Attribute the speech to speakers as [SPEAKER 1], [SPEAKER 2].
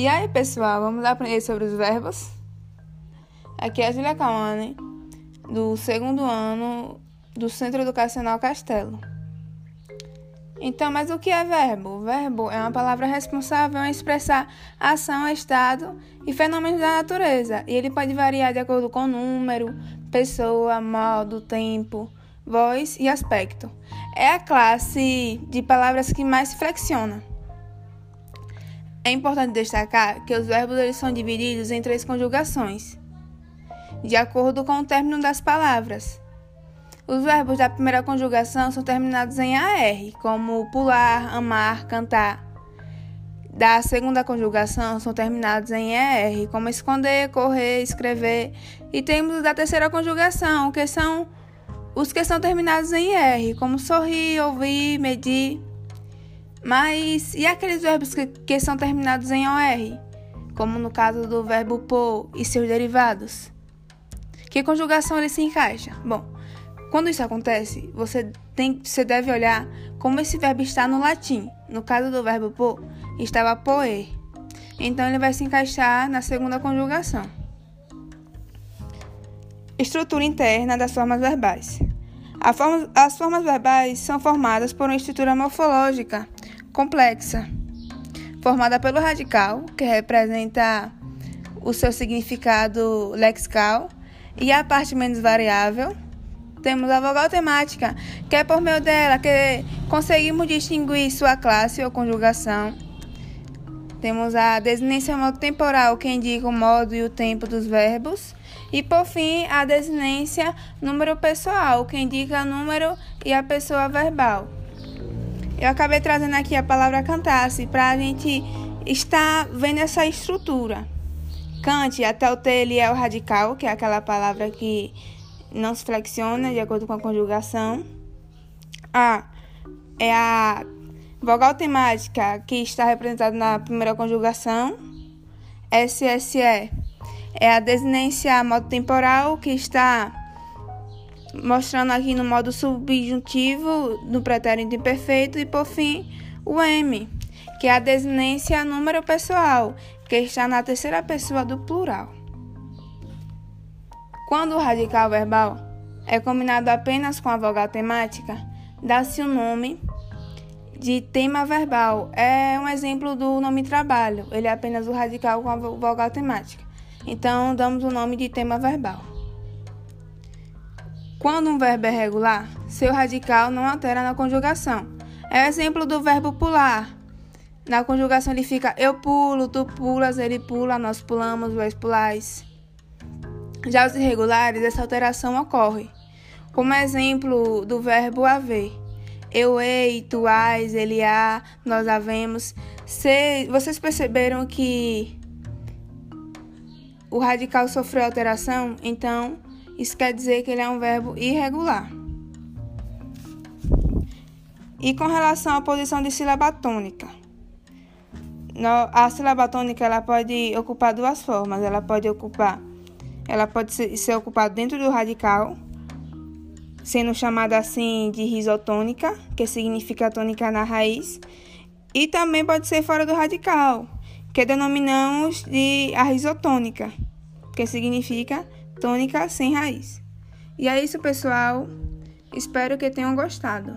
[SPEAKER 1] E aí, pessoal, vamos aprender sobre os verbos? Aqui é a Julia Kawane, do segundo ano do Centro Educacional Castelo. Então, mas o que é verbo? Verbo é uma palavra responsável em expressar ação, estado e fenômenos da natureza, e ele pode variar de acordo com número, pessoa, modo, tempo, voz e aspecto. É a classe de palavras que mais flexiona. É importante destacar que os verbos eles são divididos em três conjugações, de acordo com o término das palavras. Os verbos da primeira conjugação são terminados em AR, como pular, amar, cantar. Da segunda conjugação são terminados em ER, como esconder, correr, escrever. E temos da terceira conjugação, que são os que são terminados em R, como sorrir, ouvir, medir. Mas e aqueles verbos que, que são terminados em OR? Como no caso do verbo pôr e seus derivados. Que conjugação ele se encaixa? Bom, quando isso acontece, você, tem, você deve olhar como esse verbo está no latim. No caso do verbo pôr, estava poer. Então ele vai se encaixar na segunda conjugação. Estrutura interna das formas verbais. Forma, as formas verbais são formadas por uma estrutura morfológica complexa, formada pelo radical, que representa o seu significado lexical, e a parte menos variável. Temos a vogal temática, que é por meio dela que conseguimos distinguir sua classe ou conjugação. Temos a desinência temporal, que indica o modo e o tempo dos verbos. E por fim, a desinência número pessoal, que indica o número e a pessoa verbal. Eu acabei trazendo aqui a palavra cantar-se para a gente estar vendo essa estrutura. Cante, até o T ele é o radical, que é aquela palavra que não se flexiona de acordo com a conjugação. A é a vogal temática que está representada na primeira conjugação. SSE é a desinência modo temporal que está mostrando aqui no modo subjuntivo no pretérito imperfeito e por fim o M, que é a desinência número pessoal, que está na terceira pessoa do plural. Quando o radical verbal é combinado apenas com a vogal temática, dá-se o nome de tema verbal. É um exemplo do nome trabalho. Ele é apenas o radical com a vogal temática. Então, damos o nome de tema verbal. Quando um verbo é regular, seu radical não altera na conjugação. É o exemplo do verbo pular. Na conjugação ele fica eu pulo, tu pulas, ele pula, nós pulamos, vós pulais. Já os irregulares, essa alteração ocorre. Como exemplo do verbo haver. Eu ei, tu ais, ele há, nós havemos. Se, vocês perceberam que o radical sofreu alteração? Então, isso quer dizer que ele é um verbo irregular. E com relação à posição de sílaba tônica, a sílaba tônica ela pode ocupar duas formas. Ela pode ocupar, ela pode ser, ocupada dentro do radical, sendo chamada assim de risotônica, que significa tônica na raiz, e também pode ser fora do radical, que denominamos de a risotônica, que significa tônica sem raiz. E é isso, pessoal. Espero que tenham gostado.